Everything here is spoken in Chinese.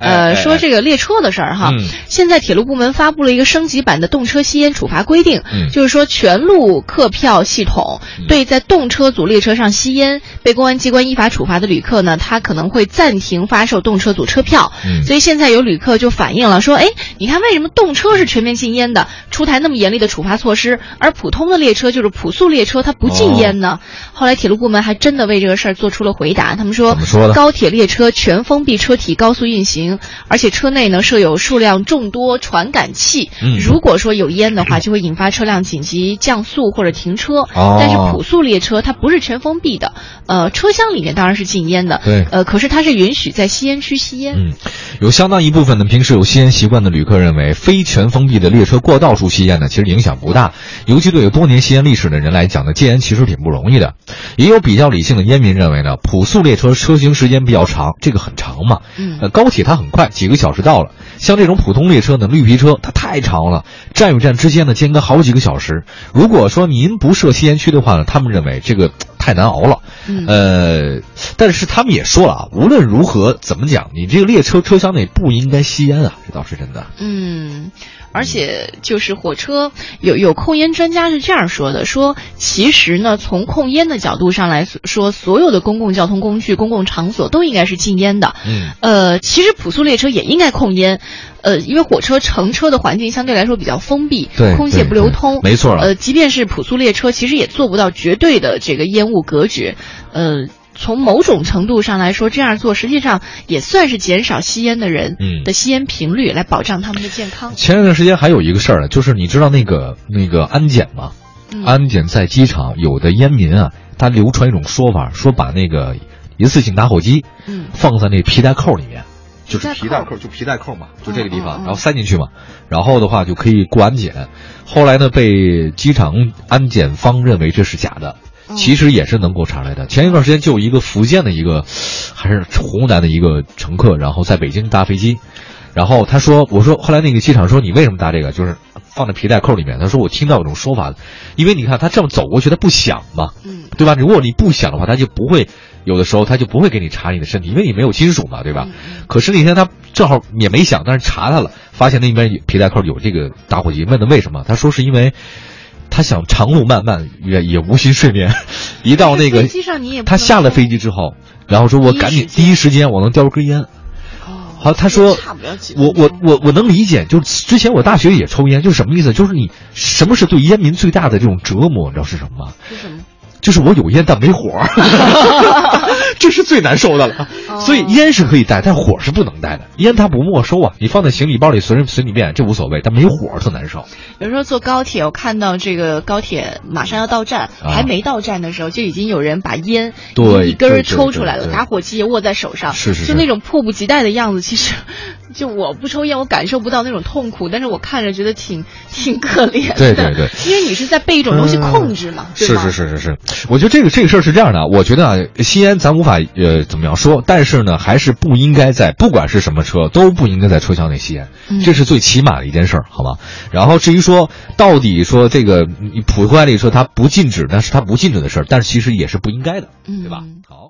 Uh, 呃，说这个列车的事儿哈，现在铁路部门发布了一个升级版的动车吸烟处罚规定，就是说全路客票系统对在动车组列车上吸烟被公安机关依法处罚的旅客呢，他可能会暂停发售动车组车票。所以现在有旅客就反映了说，哎，你看为什么动车是全面禁烟的，出台那么严厉的处罚措施，而普通的列车就是普速列车它不禁烟呢？后来铁路部门还真的为这个事儿做出了回答，他们说，高铁列车全封闭车体高速运行。而且车内呢设有数量众多传感器，如果说有烟的话，就会引发车辆紧急降速或者停车。但是普速列车它不是全封闭的，呃，车厢里面当然是禁烟的，对，呃，可是它是允许在吸烟区吸烟。嗯，有相当一部分呢，平时有吸烟习惯的旅客认为，非全封闭的列车过道处吸烟呢，其实影响不大。尤其对有多年吸烟历史的人来讲呢，戒烟其实挺不容易的。也有比较理性的烟民认为呢，普速列车车行时间比较长，这个很长嘛。嗯，呃，高铁它。很快几个小时到了，像这种普通列车呢，绿皮车它太长了，站与站之间呢间隔好几个小时。如果说您不设吸烟区的话呢，他们认为这个太难熬了。呃，但是他们也说了啊，无论如何怎么讲，你这个列车车厢内不应该吸烟啊，这倒是真的。嗯。而且就是火车有有控烟专家是这样说的：说其实呢，从控烟的角度上来说，所有的公共交通工具、公共场所都应该是禁烟的。嗯，呃，其实普速列车也应该控烟，呃，因为火车乘车的环境相对来说比较封闭，对，空气也不流通，没错。呃，即便是普速列车，其实也做不到绝对的这个烟雾隔绝，呃。从某种程度上来说，这样做实际上也算是减少吸烟的人的吸烟频率，来保障他们的健康。前一段时间还有一个事儿呢，就是你知道那个那个安检吗？安检在机场有的烟民啊，他流传一种说法，说把那个一次性打火机放在那皮带扣里面，就是皮带扣，就皮带扣嘛，就这个地方，然后塞进去嘛，然后的话就可以过安检。后来呢，被机场安检方认为这是假的。其实也是能够查来的。前一段时间就有一个福建的一个，还是湖南的一个乘客，然后在北京搭飞机，然后他说：“我说后来那个机场说你为什么搭这个？就是放在皮带扣里面。”他说：“我听到有种说法，因为你看他这么走过去，他不响嘛，嗯，对吧？如果你不响的话，他就不会有的时候他就不会给你查你的身体，因为你没有金属嘛，对吧？可是那天他正好也没响，但是查他了，发现那边皮带扣有这个打火机，问他为什么？他说是因为。”他想长路漫漫也也无心睡眠，一到那个他下了飞机之后，然后说我赶紧第一时间我能叼根烟。好，他说我我我我能理解，就是之前我大学也抽烟，就是什么意思？就是你什么是对烟民最大的这种折磨？你知道是什么吗？是什么？就是我有烟但没火。这是最难受的了，所以烟是可以带，但火是不能带的。烟它不没收啊，你放在行李包里随随你便，这无所谓。但没火特难受。有时候坐高铁，我看到这个高铁马上要到站，还没到站的时候，就已经有人把烟一根抽出来了，打火机也握在手上，是是，就那种迫不及待的样子。其实，就我不抽烟，我感受不到那种痛苦，但是我看着觉得挺 挺可怜的。对对对，因为你是在被一种东西控制嘛，是是是是是。我觉得这个这个事儿是这样的，我觉得啊，吸烟咱无法。啊，呃，怎么样说？但是呢，还是不应该在不管是什么车，都不应该在车厢内吸烟，这是最起码的一件事儿，好吗？然后至于说到底说这个普通案例说它不禁止，但是它不禁止的事儿，但是其实也是不应该的，对吧？好。